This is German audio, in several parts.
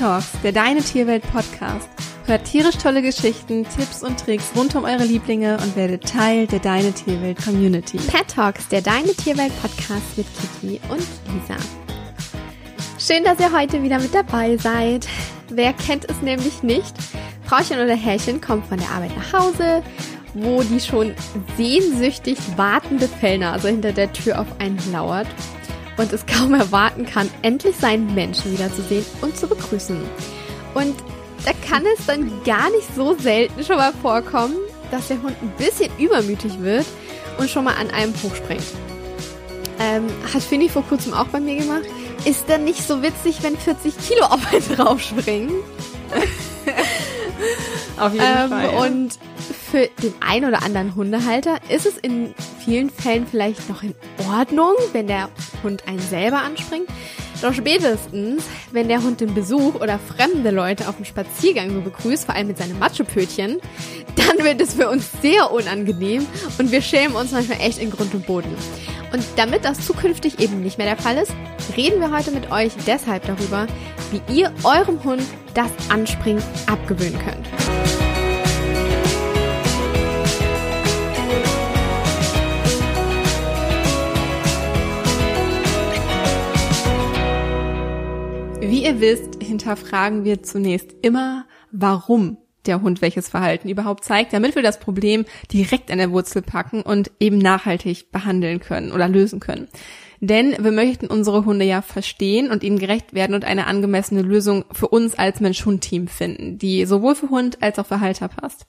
Talks, der Deine Tierwelt Podcast. Hört tierisch tolle Geschichten, Tipps und Tricks rund um eure Lieblinge und werdet Teil der Deine Tierwelt Community. Pet Talks, der Deine Tierwelt Podcast mit Kitty und Lisa. Schön, dass ihr heute wieder mit dabei seid. Wer kennt es nämlich nicht? Frauchen oder Herrchen kommt von der Arbeit nach Hause, wo die schon sehnsüchtig wartende Fellnase hinter der Tür auf einen lauert und es kaum erwarten kann, endlich seinen Menschen wiederzusehen und zu begrüßen. Und da kann es dann gar nicht so selten schon mal vorkommen, dass der Hund ein bisschen übermütig wird und schon mal an einem hochspringt. Ähm, hat Finny vor kurzem auch bei mir gemacht. Ist dann nicht so witzig, wenn 40 Kilo auf einen draufspringen? auf jeden ähm, Fall. Ja. Und für den einen oder anderen Hundehalter ist es in vielen Fällen vielleicht noch in Ordnung, wenn der Hund einen selber anspringt. Doch spätestens, wenn der Hund den Besuch oder fremde Leute auf dem Spaziergang so begrüßt, vor allem mit seinem Matschepötchen, dann wird es für uns sehr unangenehm und wir schämen uns manchmal echt in Grund und Boden. Und damit das zukünftig eben nicht mehr der Fall ist, reden wir heute mit euch deshalb darüber, wie ihr eurem Hund das Anspringen abgewöhnen könnt. Wie ihr wisst, hinterfragen wir zunächst immer, warum der Hund welches Verhalten überhaupt zeigt, damit wir das Problem direkt an der Wurzel packen und eben nachhaltig behandeln können oder lösen können. Denn wir möchten unsere Hunde ja verstehen und ihnen gerecht werden und eine angemessene Lösung für uns als Mensch-Hund-Team finden, die sowohl für Hund als auch für Halter passt.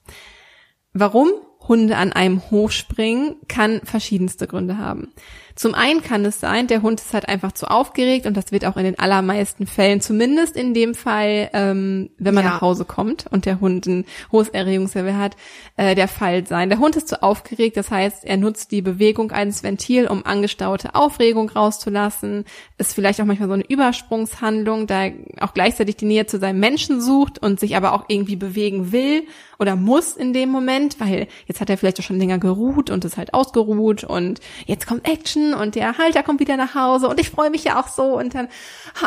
Warum Hunde an einem hochspringen, kann verschiedenste Gründe haben. Zum einen kann es sein, der Hund ist halt einfach zu aufgeregt und das wird auch in den allermeisten Fällen, zumindest in dem Fall, ähm, wenn man ja. nach Hause kommt und der Hund ein hohes Erregungslevel hat, äh, der Fall sein. Der Hund ist zu aufgeregt, das heißt, er nutzt die Bewegung als Ventil, um angestaute Aufregung rauszulassen. Ist vielleicht auch manchmal so eine Übersprungshandlung, da er auch gleichzeitig die Nähe zu seinem Menschen sucht und sich aber auch irgendwie bewegen will oder muss in dem Moment, weil jetzt hat er vielleicht auch schon länger geruht und ist halt ausgeruht und jetzt kommt Action und der Halter kommt wieder nach Hause und ich freue mich ja auch so und dann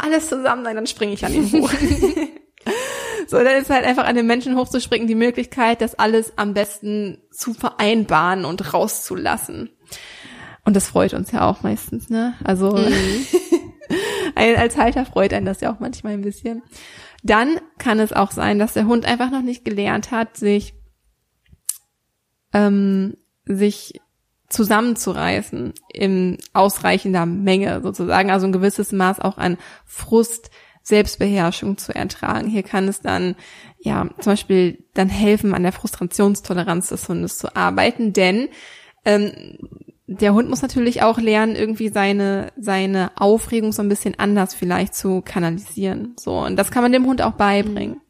alles zusammen, nein, dann springe ich an ihn hoch. so, dann ist halt einfach an den Menschen hochzuspringen die Möglichkeit, das alles am besten zu vereinbaren und rauszulassen. Und das freut uns ja auch meistens, ne? Also mhm. als Halter freut einen das ja auch manchmal ein bisschen. Dann kann es auch sein, dass der Hund einfach noch nicht gelernt hat, sich ähm, sich zusammenzureißen in ausreichender Menge sozusagen, also ein gewisses Maß auch an Frust, Selbstbeherrschung zu ertragen. Hier kann es dann ja zum Beispiel dann helfen, an der Frustrationstoleranz des Hundes zu arbeiten, denn ähm, der Hund muss natürlich auch lernen, irgendwie seine, seine Aufregung so ein bisschen anders vielleicht zu kanalisieren. So. Und das kann man dem Hund auch beibringen.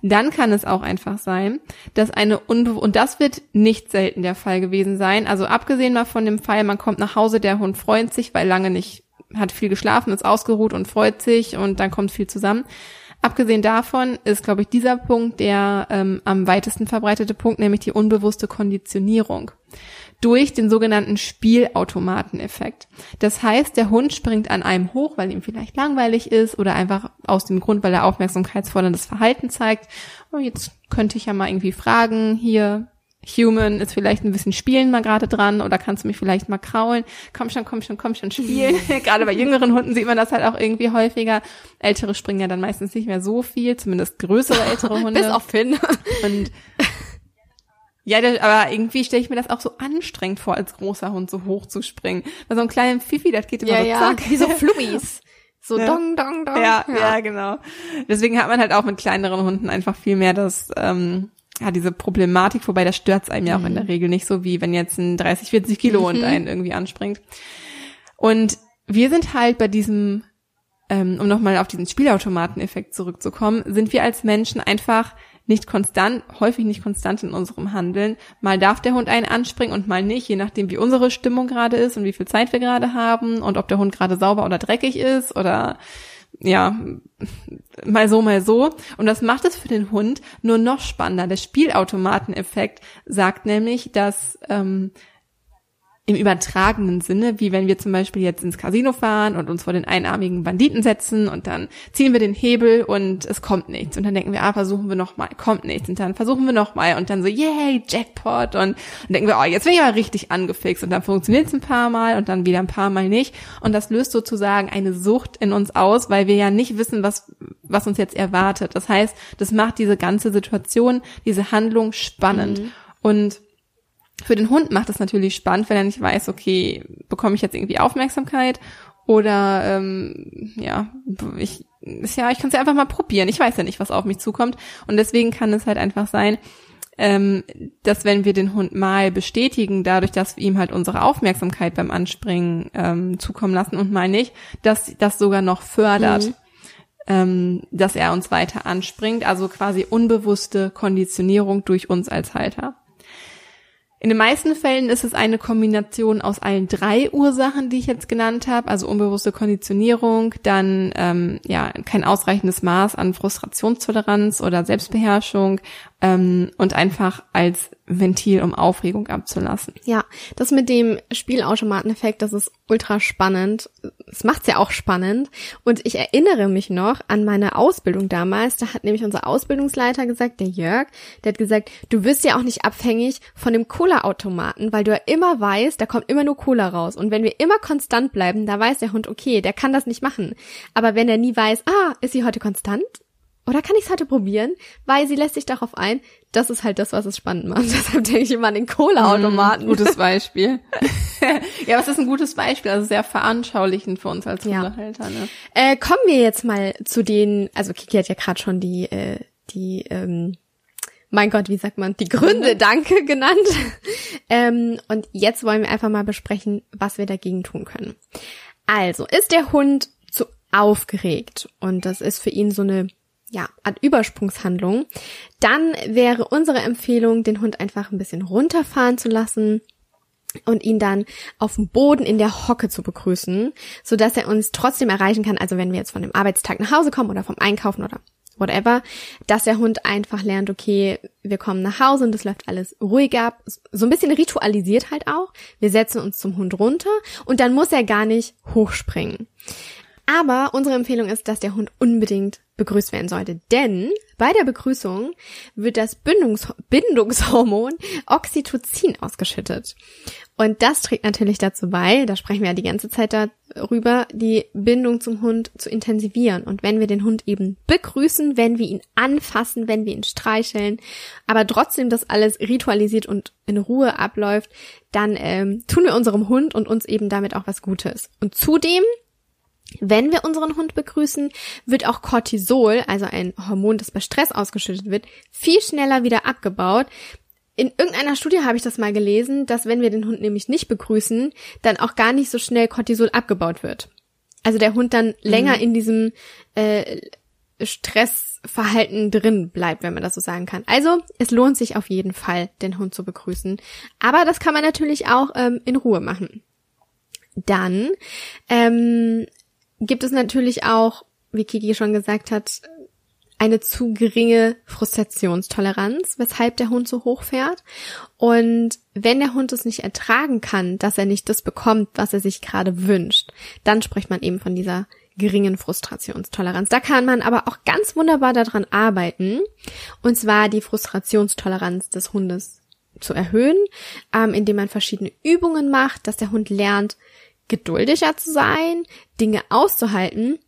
Dann kann es auch einfach sein, dass eine Unbe und das wird nicht selten der Fall gewesen sein. Also abgesehen mal von dem Fall, man kommt nach Hause, der Hund freut sich, weil lange nicht, hat viel geschlafen, ist ausgeruht und freut sich und dann kommt viel zusammen. Abgesehen davon ist, glaube ich, dieser Punkt der ähm, am weitesten verbreitete Punkt, nämlich die unbewusste Konditionierung durch den sogenannten Spielautomateneffekt. Das heißt, der Hund springt an einem hoch, weil ihm vielleicht langweilig ist oder einfach aus dem Grund, weil er aufmerksamkeitsforderndes Verhalten zeigt. Oh, jetzt könnte ich ja mal irgendwie fragen, hier, Human ist vielleicht ein bisschen spielen mal gerade dran oder kannst du mich vielleicht mal kraulen? Komm schon, komm schon, komm schon, spielen. gerade bei jüngeren Hunden sieht man das halt auch irgendwie häufiger. Ältere springen ja dann meistens nicht mehr so viel, zumindest größere ältere Hunde. Bis auf Finn. Und ja, das, aber irgendwie stelle ich mir das auch so anstrengend vor, als großer Hund so hoch zu springen. Bei so einem kleinen Fifi, das geht immer ja, so ja. zack. Wie so Flummis. So ja. dong, dong, dong. Ja, ja, ja, genau. Deswegen hat man halt auch mit kleineren Hunden einfach viel mehr das, ähm, ja, diese Problematik, wobei das stört einem ja auch in der mhm. Regel nicht so, wie wenn jetzt ein 30, 40 Kilo Hund mhm. einen irgendwie anspringt. Und wir sind halt bei diesem, ähm, um nochmal auf diesen Spielautomateneffekt zurückzukommen, sind wir als Menschen einfach nicht konstant, häufig nicht konstant in unserem Handeln. Mal darf der Hund einen anspringen und mal nicht, je nachdem, wie unsere Stimmung gerade ist und wie viel Zeit wir gerade haben und ob der Hund gerade sauber oder dreckig ist oder ja, mal so, mal so. Und das macht es für den Hund nur noch spannender. Der Spielautomateneffekt sagt nämlich, dass ähm, im übertragenen Sinne, wie wenn wir zum Beispiel jetzt ins Casino fahren und uns vor den einarmigen Banditen setzen und dann ziehen wir den Hebel und es kommt nichts. Und dann denken wir, ah, versuchen wir nochmal, kommt nichts. Und dann versuchen wir nochmal und dann so, yay, Jackpot. Und dann denken wir, oh, jetzt bin ich aber richtig angefixt. Und dann funktioniert es ein paar Mal und dann wieder ein paar Mal nicht. Und das löst sozusagen eine Sucht in uns aus, weil wir ja nicht wissen, was, was uns jetzt erwartet. Das heißt, das macht diese ganze Situation, diese Handlung spannend. Mhm. Und für den Hund macht es natürlich spannend, wenn er nicht weiß, okay, bekomme ich jetzt irgendwie Aufmerksamkeit oder ähm, ja, ich ja, ich kann es ja einfach mal probieren. Ich weiß ja nicht, was auf mich zukommt und deswegen kann es halt einfach sein, ähm, dass wenn wir den Hund mal bestätigen, dadurch, dass wir ihm halt unsere Aufmerksamkeit beim Anspringen ähm, zukommen lassen und mal nicht, dass das sogar noch fördert. Mhm. Ähm, dass er uns weiter anspringt, also quasi unbewusste Konditionierung durch uns als Halter. In den meisten Fällen ist es eine Kombination aus allen drei Ursachen, die ich jetzt genannt habe, also unbewusste Konditionierung, dann ähm, ja kein ausreichendes Maß an Frustrationstoleranz oder Selbstbeherrschung ähm, und einfach als Ventil, um Aufregung abzulassen. Ja, das mit dem Spielautomateneffekt, das ist ultra spannend. Es macht's ja auch spannend. Und ich erinnere mich noch an meine Ausbildung damals. Da hat nämlich unser Ausbildungsleiter gesagt, der Jörg, der hat gesagt, du wirst ja auch nicht abhängig von dem Cola-Automaten, weil du ja immer weißt, da kommt immer nur Cola raus. Und wenn wir immer konstant bleiben, da weiß der Hund, okay, der kann das nicht machen. Aber wenn er nie weiß, ah, ist sie heute konstant? Oder kann ich es heute probieren? Weil sie lässt sich darauf ein. Das ist halt das, was es spannend macht. Deshalb denke ich immer an den Cola-Automaten. Mm, gutes Beispiel. ja, was ist ein gutes Beispiel? Also sehr veranschaulichend für uns als Hundehalter. Ja. Ne? Äh, kommen wir jetzt mal zu den, also Kiki hat ja gerade schon die, äh, die, ähm, mein Gott, wie sagt man, die Gründe, danke, genannt. ähm, und jetzt wollen wir einfach mal besprechen, was wir dagegen tun können. Also, ist der Hund zu aufgeregt und das ist für ihn so eine ja, an Übersprungshandlung, dann wäre unsere Empfehlung, den Hund einfach ein bisschen runterfahren zu lassen und ihn dann auf dem Boden in der Hocke zu begrüßen, so dass er uns trotzdem erreichen kann, also wenn wir jetzt von dem Arbeitstag nach Hause kommen oder vom Einkaufen oder whatever, dass der Hund einfach lernt, okay, wir kommen nach Hause und es läuft alles ruhig ab, so ein bisschen ritualisiert halt auch. Wir setzen uns zum Hund runter und dann muss er gar nicht hochspringen. Aber unsere Empfehlung ist, dass der Hund unbedingt begrüßt werden sollte. Denn bei der Begrüßung wird das Bindungs Bindungshormon Oxytocin ausgeschüttet. Und das trägt natürlich dazu bei, da sprechen wir ja die ganze Zeit darüber, die Bindung zum Hund zu intensivieren. Und wenn wir den Hund eben begrüßen, wenn wir ihn anfassen, wenn wir ihn streicheln, aber trotzdem das alles ritualisiert und in Ruhe abläuft, dann ähm, tun wir unserem Hund und uns eben damit auch was Gutes. Und zudem wenn wir unseren Hund begrüßen, wird auch Cortisol, also ein Hormon, das bei Stress ausgeschüttet wird, viel schneller wieder abgebaut. In irgendeiner Studie habe ich das mal gelesen, dass wenn wir den Hund nämlich nicht begrüßen, dann auch gar nicht so schnell Cortisol abgebaut wird. Also der Hund dann mhm. länger in diesem äh, Stressverhalten drin bleibt, wenn man das so sagen kann. Also es lohnt sich auf jeden Fall, den Hund zu begrüßen. Aber das kann man natürlich auch ähm, in Ruhe machen. Dann ähm, gibt es natürlich auch, wie Kiki schon gesagt hat, eine zu geringe Frustrationstoleranz, weshalb der Hund so hoch fährt. Und wenn der Hund es nicht ertragen kann, dass er nicht das bekommt, was er sich gerade wünscht, dann spricht man eben von dieser geringen Frustrationstoleranz. Da kann man aber auch ganz wunderbar daran arbeiten, und zwar die Frustrationstoleranz des Hundes zu erhöhen, ähm, indem man verschiedene Übungen macht, dass der Hund lernt, geduldiger zu sein, Dinge auszuhalten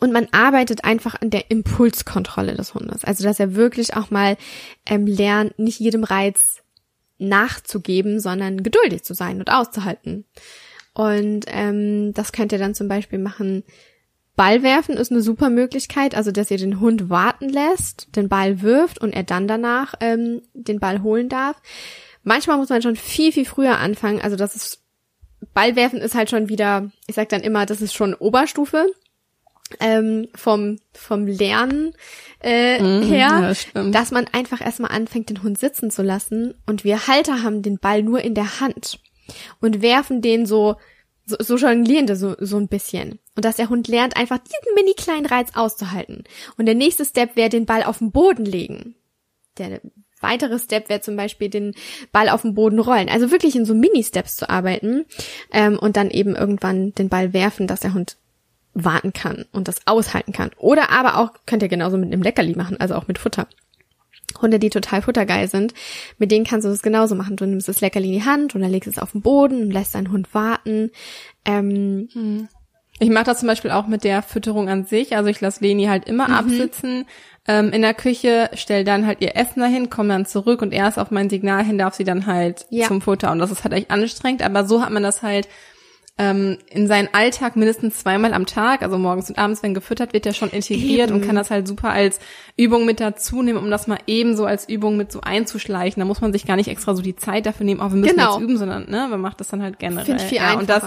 und man arbeitet einfach an der Impulskontrolle des Hundes. Also dass er wirklich auch mal ähm, lernt, nicht jedem Reiz nachzugeben, sondern geduldig zu sein und auszuhalten. Und ähm, das könnt ihr dann zum Beispiel machen. Ball werfen ist eine super Möglichkeit, also dass ihr den Hund warten lässt, den Ball wirft und er dann danach ähm, den Ball holen darf. Manchmal muss man schon viel, viel früher anfangen, also das ist Ballwerfen ist halt schon wieder, ich sag dann immer, das ist schon Oberstufe ähm, vom vom Lernen äh, mhm, her, ja, dass man einfach erstmal anfängt, den Hund sitzen zu lassen und wir Halter haben den Ball nur in der Hand und werfen den so so, so jonglierende so, so ein bisschen. Und dass der Hund lernt, einfach diesen mini kleinen Reiz auszuhalten. Und der nächste Step wäre den Ball auf den Boden legen. Der weitere Step wäre zum Beispiel den Ball auf den Boden rollen. Also wirklich in so Mini-Steps zu arbeiten ähm, und dann eben irgendwann den Ball werfen, dass der Hund warten kann und das aushalten kann. Oder aber auch, könnt ihr genauso mit einem Leckerli machen, also auch mit Futter. Hunde, die total futtergeil sind, mit denen kannst du das genauso machen. Du nimmst das Leckerli in die Hand oder legst es auf den Boden und lässt deinen Hund warten. Ähm, hm. Ich mache das zum Beispiel auch mit der Fütterung an sich. Also ich lasse Leni halt immer mhm. absitzen ähm, in der Küche, stell dann halt ihr Essen dahin, komme dann zurück und erst auf mein Signal hin darf sie dann halt ja. zum Futter. Und das ist halt echt anstrengend, aber so hat man das halt ähm, in seinen Alltag mindestens zweimal am Tag, also morgens und abends, wenn gefüttert wird, der schon integriert eben. und kann das halt super als Übung mit dazu nehmen, um das mal ebenso als Übung mit so einzuschleichen. Da muss man sich gar nicht extra so die Zeit dafür nehmen, auch wir müssen genau. jetzt üben, sondern ne, man macht das dann halt generell. Find ich viel ja, und das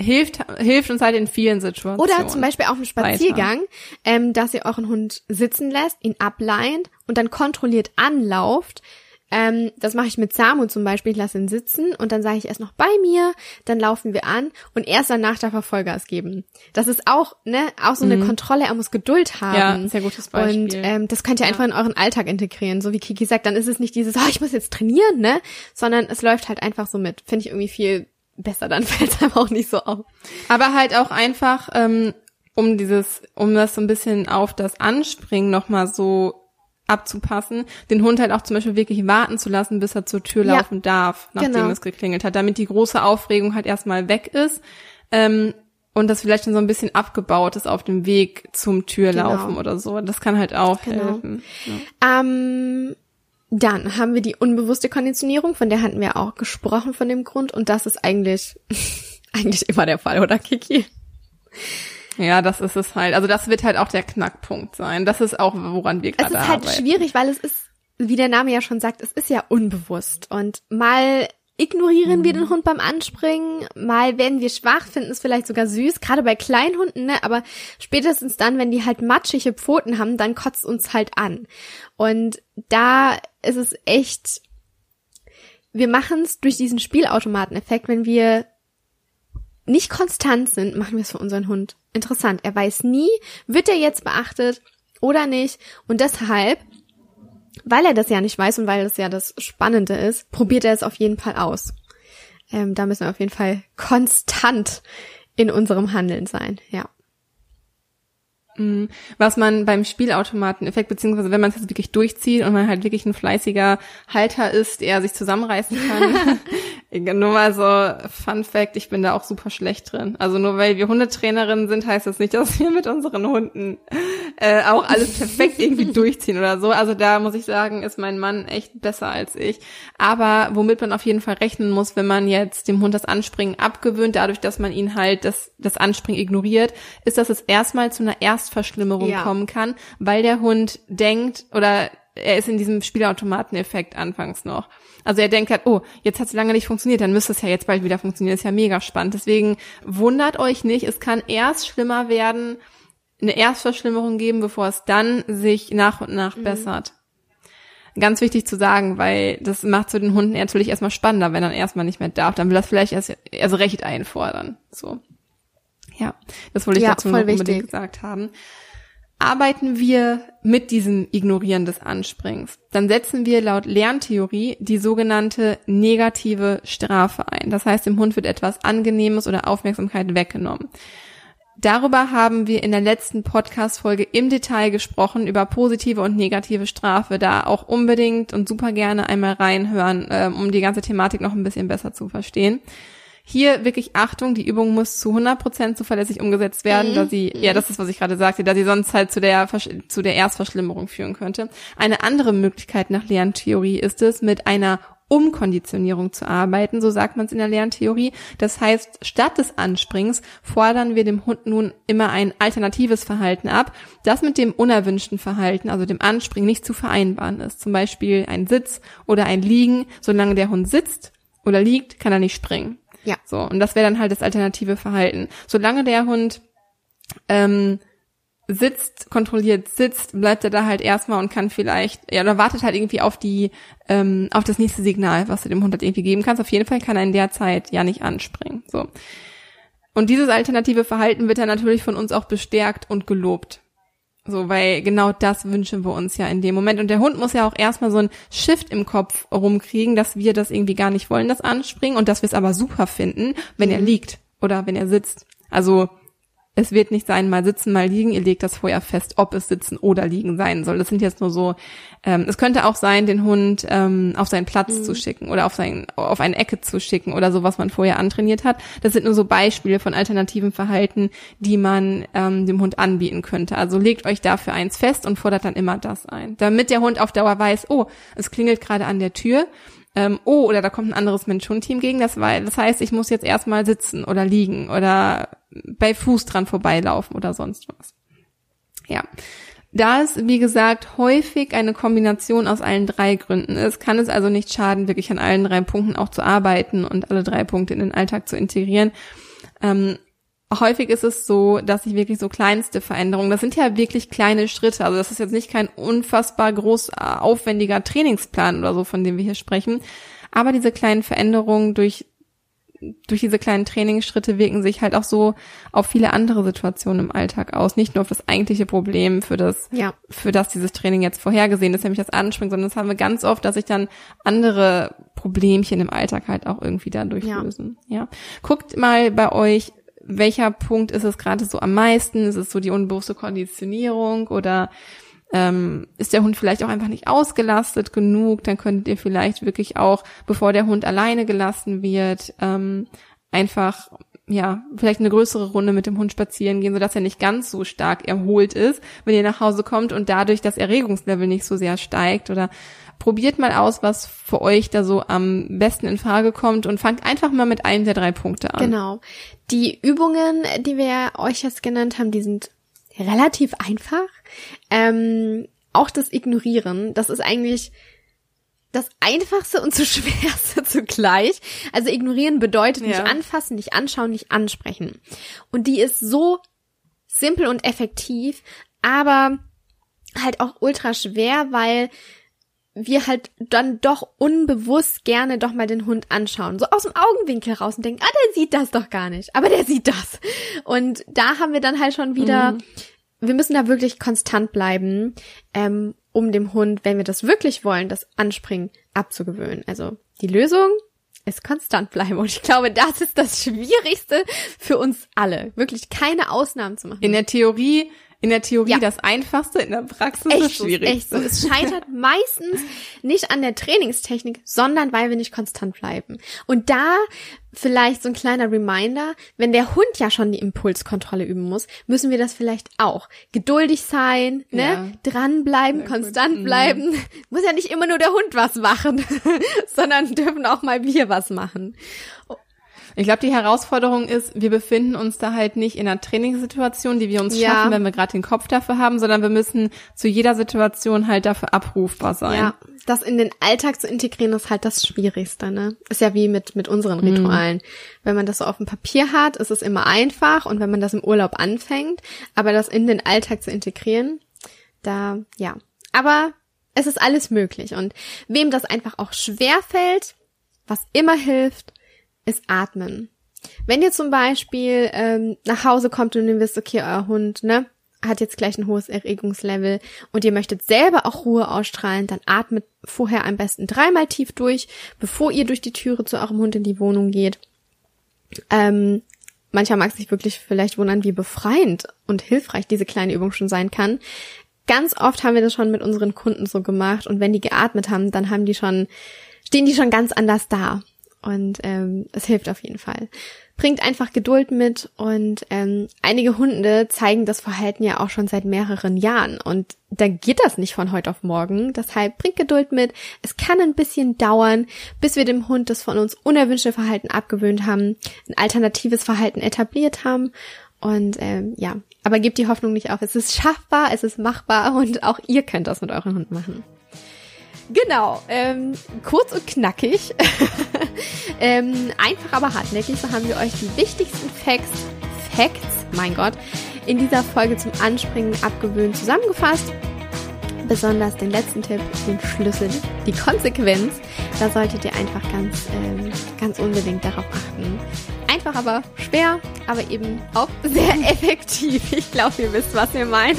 hilft, hilft uns halt in vielen Situationen. Oder zum Beispiel auch im Spaziergang, ähm, dass ihr euren Hund sitzen lässt, ihn ableint und dann kontrolliert anlauft, ähm, das mache ich mit Samu zum Beispiel. Ich lasse ihn sitzen und dann sage ich erst noch bei mir, dann laufen wir an und erst danach darf er Vollgas geben. Das ist auch, ne, auch so eine mhm. Kontrolle. Er muss Geduld haben. Ja, sehr gutes Beispiel. Und ähm, das könnt ihr ja. einfach in euren Alltag integrieren. So wie Kiki sagt, dann ist es nicht dieses, oh, ich muss jetzt trainieren, ne, sondern es läuft halt einfach so mit. Finde ich irgendwie viel besser. Dann fällt es einem auch nicht so auf. Aber halt auch einfach, ähm, um dieses, um das so ein bisschen auf das Anspringen nochmal so abzupassen, den Hund halt auch zum Beispiel wirklich warten zu lassen, bis er zur Tür ja, laufen darf, nachdem genau. es geklingelt hat, damit die große Aufregung halt erstmal weg ist ähm, und das vielleicht schon so ein bisschen abgebaut ist auf dem Weg zum Türlaufen genau. oder so. Das kann halt auch genau. helfen. Ja. Ähm, dann haben wir die unbewusste Konditionierung, von der hatten wir auch gesprochen von dem Grund und das ist eigentlich eigentlich immer der Fall, oder Kiki? Ja, das ist es halt. Also das wird halt auch der Knackpunkt sein. Das ist auch, woran wir gerade arbeiten. Es ist halt schwierig, weil es ist, wie der Name ja schon sagt, es ist ja unbewusst. Und mal ignorieren mhm. wir den Hund beim Anspringen, mal werden wir schwach, finden es vielleicht sogar süß, gerade bei Kleinhunden, ne? aber spätestens dann, wenn die halt matschige Pfoten haben, dann kotzt uns halt an. Und da ist es echt, wir machen es durch diesen Spielautomateneffekt, wenn wir nicht konstant sind, machen wir es für unseren Hund interessant. Er weiß nie, wird er jetzt beachtet oder nicht. Und deshalb, weil er das ja nicht weiß und weil das ja das Spannende ist, probiert er es auf jeden Fall aus. Ähm, da müssen wir auf jeden Fall konstant in unserem Handeln sein, ja. Mhm. Was man beim Spielautomaten-Effekt, beziehungsweise wenn man es jetzt wirklich durchzieht und man halt wirklich ein fleißiger Halter ist, der sich zusammenreißen kann. nur mal so Fun Fact, ich bin da auch super schlecht drin. Also nur weil wir Hundetrainerinnen sind, heißt das nicht, dass wir mit unseren Hunden äh, auch alles perfekt irgendwie durchziehen oder so. Also da muss ich sagen, ist mein Mann echt besser als ich. Aber womit man auf jeden Fall rechnen muss, wenn man jetzt dem Hund das Anspringen abgewöhnt, dadurch, dass man ihn halt das, das Anspringen ignoriert, ist, dass es erstmal zu einer Erstverschlimmerung ja. kommen kann, weil der Hund denkt oder er ist in diesem Spielautomateneffekt anfangs noch. Also er denkt halt, oh, jetzt hat es lange nicht funktioniert, dann müsste es ja jetzt bald wieder funktionieren. Das ist ja mega spannend. Deswegen wundert euch nicht, es kann erst schlimmer werden, eine Erstverschlimmerung geben, bevor es dann sich nach und nach mhm. bessert. Ganz wichtig zu sagen, weil das macht zu den Hunden natürlich erstmal spannender, wenn er erstmal nicht mehr darf. Dann will das vielleicht erst also Recht einfordern. So. Ja, das wollte ich ja, dazu noch unbedingt gesagt haben. Arbeiten wir mit diesem Ignorieren des Ansprings, dann setzen wir laut Lerntheorie die sogenannte negative Strafe ein. Das heißt, dem Hund wird etwas Angenehmes oder Aufmerksamkeit weggenommen. Darüber haben wir in der letzten Podcast-Folge im Detail gesprochen, über positive und negative Strafe. Da auch unbedingt und super gerne einmal reinhören, ähm, um die ganze Thematik noch ein bisschen besser zu verstehen. Hier wirklich Achtung, die Übung muss zu 100% zuverlässig umgesetzt werden, mhm. da sie, ja, das ist, was ich gerade sagte, da sie sonst halt zu der, zu der Erstverschlimmerung führen könnte. Eine andere Möglichkeit nach Lerntheorie ist es, mit einer Umkonditionierung zu arbeiten, so sagt man es in der Lerntheorie. Das heißt, statt des Anspringens fordern wir dem Hund nun immer ein alternatives Verhalten ab, das mit dem unerwünschten Verhalten, also dem Anspringen, nicht zu vereinbaren ist. Zum Beispiel ein Sitz oder ein Liegen. Solange der Hund sitzt oder liegt, kann er nicht springen. Ja. So, und das wäre dann halt das alternative Verhalten. Solange der Hund ähm, sitzt, kontrolliert sitzt, bleibt er da halt erstmal und kann vielleicht, ja, oder wartet halt irgendwie auf die, ähm, auf das nächste Signal, was du dem Hund halt irgendwie geben kannst. Auf jeden Fall kann er in der Zeit ja nicht anspringen. So. Und dieses alternative Verhalten wird dann natürlich von uns auch bestärkt und gelobt. So, weil genau das wünschen wir uns ja in dem Moment. Und der Hund muss ja auch erstmal so ein Shift im Kopf rumkriegen, dass wir das irgendwie gar nicht wollen, das Anspringen und dass wir es aber super finden, wenn mhm. er liegt oder wenn er sitzt. Also es wird nicht sein, mal sitzen, mal liegen. Ihr legt das vorher fest, ob es sitzen oder liegen sein soll. Das sind jetzt nur so. Ähm, es könnte auch sein, den Hund ähm, auf seinen Platz mhm. zu schicken oder auf sein, auf eine Ecke zu schicken oder so, was man vorher antrainiert hat. Das sind nur so Beispiele von alternativen Verhalten, die man ähm, dem Hund anbieten könnte. Also legt euch dafür eins fest und fordert dann immer das ein, damit der Hund auf Dauer weiß, oh, es klingelt gerade an der Tür ähm, oh, oder da kommt ein anderes Mensch-Hund-Team gegen, das, weil, das heißt, ich muss jetzt erstmal sitzen oder liegen oder bei Fuß dran vorbeilaufen oder sonst was. Ja. Da es, wie gesagt, häufig eine Kombination aus allen drei Gründen ist, kann es also nicht schaden, wirklich an allen drei Punkten auch zu arbeiten und alle drei Punkte in den Alltag zu integrieren. Ähm, häufig ist es so, dass ich wirklich so kleinste Veränderungen, das sind ja wirklich kleine Schritte, also das ist jetzt nicht kein unfassbar groß äh, aufwendiger Trainingsplan oder so, von dem wir hier sprechen, aber diese kleinen Veränderungen durch durch diese kleinen Trainingsschritte wirken sich halt auch so auf viele andere Situationen im Alltag aus. Nicht nur auf das eigentliche Problem, für das, ja. für das dieses Training jetzt vorhergesehen ist, nämlich das Anspringen, sondern das haben wir ganz oft, dass sich dann andere Problemchen im Alltag halt auch irgendwie dadurch ja. lösen. Ja. Guckt mal bei euch, welcher Punkt ist es gerade so am meisten? Ist es so die unbewusste Konditionierung oder ähm, ist der Hund vielleicht auch einfach nicht ausgelastet genug? Dann könntet ihr vielleicht wirklich auch, bevor der Hund alleine gelassen wird, ähm, einfach ja, vielleicht eine größere Runde mit dem Hund spazieren gehen, sodass er nicht ganz so stark erholt ist, wenn ihr nach Hause kommt und dadurch das Erregungslevel nicht so sehr steigt oder probiert mal aus, was für euch da so am besten in Frage kommt und fangt einfach mal mit einem der drei Punkte an. Genau. Die Übungen, die wir euch jetzt genannt haben, die sind relativ einfach. Ähm, auch das Ignorieren, das ist eigentlich das Einfachste und so Schwerste zugleich. Also ignorieren bedeutet ja. nicht anfassen, nicht anschauen, nicht ansprechen. Und die ist so simpel und effektiv, aber halt auch ultra schwer, weil wir halt dann doch unbewusst gerne doch mal den Hund anschauen. So aus dem Augenwinkel raus und denken, ah, der sieht das doch gar nicht. Aber der sieht das. Und da haben wir dann halt schon wieder, mhm. wir müssen da wirklich konstant bleiben, ähm, um dem Hund, wenn wir das wirklich wollen, das Anspringen abzugewöhnen. Also die Lösung ist konstant bleiben. Und ich glaube, das ist das Schwierigste für uns alle. Wirklich keine Ausnahmen zu machen. In der Theorie in der Theorie ja. das Einfachste, in der Praxis echt, das Schwierigste. Echt so. Es scheitert meistens nicht an der Trainingstechnik, sondern weil wir nicht konstant bleiben. Und da vielleicht so ein kleiner Reminder, wenn der Hund ja schon die Impulskontrolle üben muss, müssen wir das vielleicht auch. Geduldig sein, ne? Ja. Dranbleiben, Sehr konstant gut. Mhm. bleiben. Mhm. Muss ja nicht immer nur der Hund was machen, sondern dürfen auch mal wir was machen. Ich glaube, die Herausforderung ist, wir befinden uns da halt nicht in einer Trainingssituation, die wir uns ja. schaffen, wenn wir gerade den Kopf dafür haben, sondern wir müssen zu jeder Situation halt dafür abrufbar sein. Ja, das in den Alltag zu integrieren ist halt das Schwierigste, ne? Ist ja wie mit, mit unseren Ritualen. Mhm. Wenn man das so auf dem Papier hat, ist es immer einfach und wenn man das im Urlaub anfängt, aber das in den Alltag zu integrieren, da, ja. Aber es ist alles möglich und wem das einfach auch schwer fällt, was immer hilft, ist Atmen. Wenn ihr zum Beispiel ähm, nach Hause kommt und ihr wisst, okay, euer Hund, ne, hat jetzt gleich ein hohes Erregungslevel und ihr möchtet selber auch Ruhe ausstrahlen, dann atmet vorher am besten dreimal tief durch, bevor ihr durch die Türe zu eurem Hund in die Wohnung geht. Ähm, mancher mag sich wirklich vielleicht wundern, wie befreiend und hilfreich diese kleine Übung schon sein kann. Ganz oft haben wir das schon mit unseren Kunden so gemacht und wenn die geatmet haben, dann haben die schon, stehen die schon ganz anders da. Und ähm, es hilft auf jeden Fall. Bringt einfach Geduld mit und ähm, einige Hunde zeigen das Verhalten ja auch schon seit mehreren Jahren und da geht das nicht von heute auf morgen. Deshalb bringt Geduld mit. Es kann ein bisschen dauern, bis wir dem Hund das von uns unerwünschte Verhalten abgewöhnt haben, ein alternatives Verhalten etabliert haben und ähm, ja, aber gebt die Hoffnung nicht auf. Es ist schaffbar, es ist machbar und auch ihr könnt das mit euren Hund machen. Genau, ähm, kurz und knackig. ähm, einfach aber hartnäckig, so haben wir euch die wichtigsten Facts, Facts, mein Gott, in dieser Folge zum Anspringen abgewöhnt zusammengefasst. Besonders den letzten Tipp, den Schlüssel, die Konsequenz. Da solltet ihr einfach ganz, ähm, ganz unbedingt darauf achten. Einfach aber schwer, aber eben auch sehr effektiv. Ich glaube, ihr wisst, was wir meinen.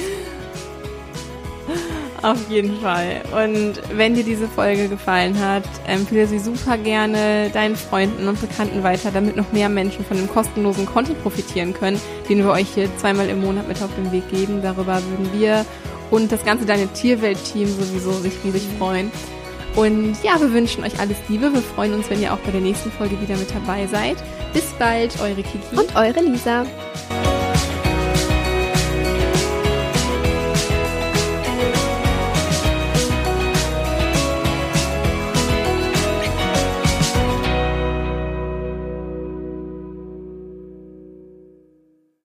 Auf jeden Fall. Und wenn dir diese Folge gefallen hat, empfehle sie super gerne deinen Freunden und Bekannten weiter, damit noch mehr Menschen von dem kostenlosen Content profitieren können, den wir euch hier zweimal im Monat mit auf den Weg geben. Darüber würden wir und das ganze Deine Tierwelt-Team sowieso sich riesig freuen. Und ja, wir wünschen euch alles Liebe. Wir freuen uns, wenn ihr auch bei der nächsten Folge wieder mit dabei seid. Bis bald, eure Kiki und eure Lisa.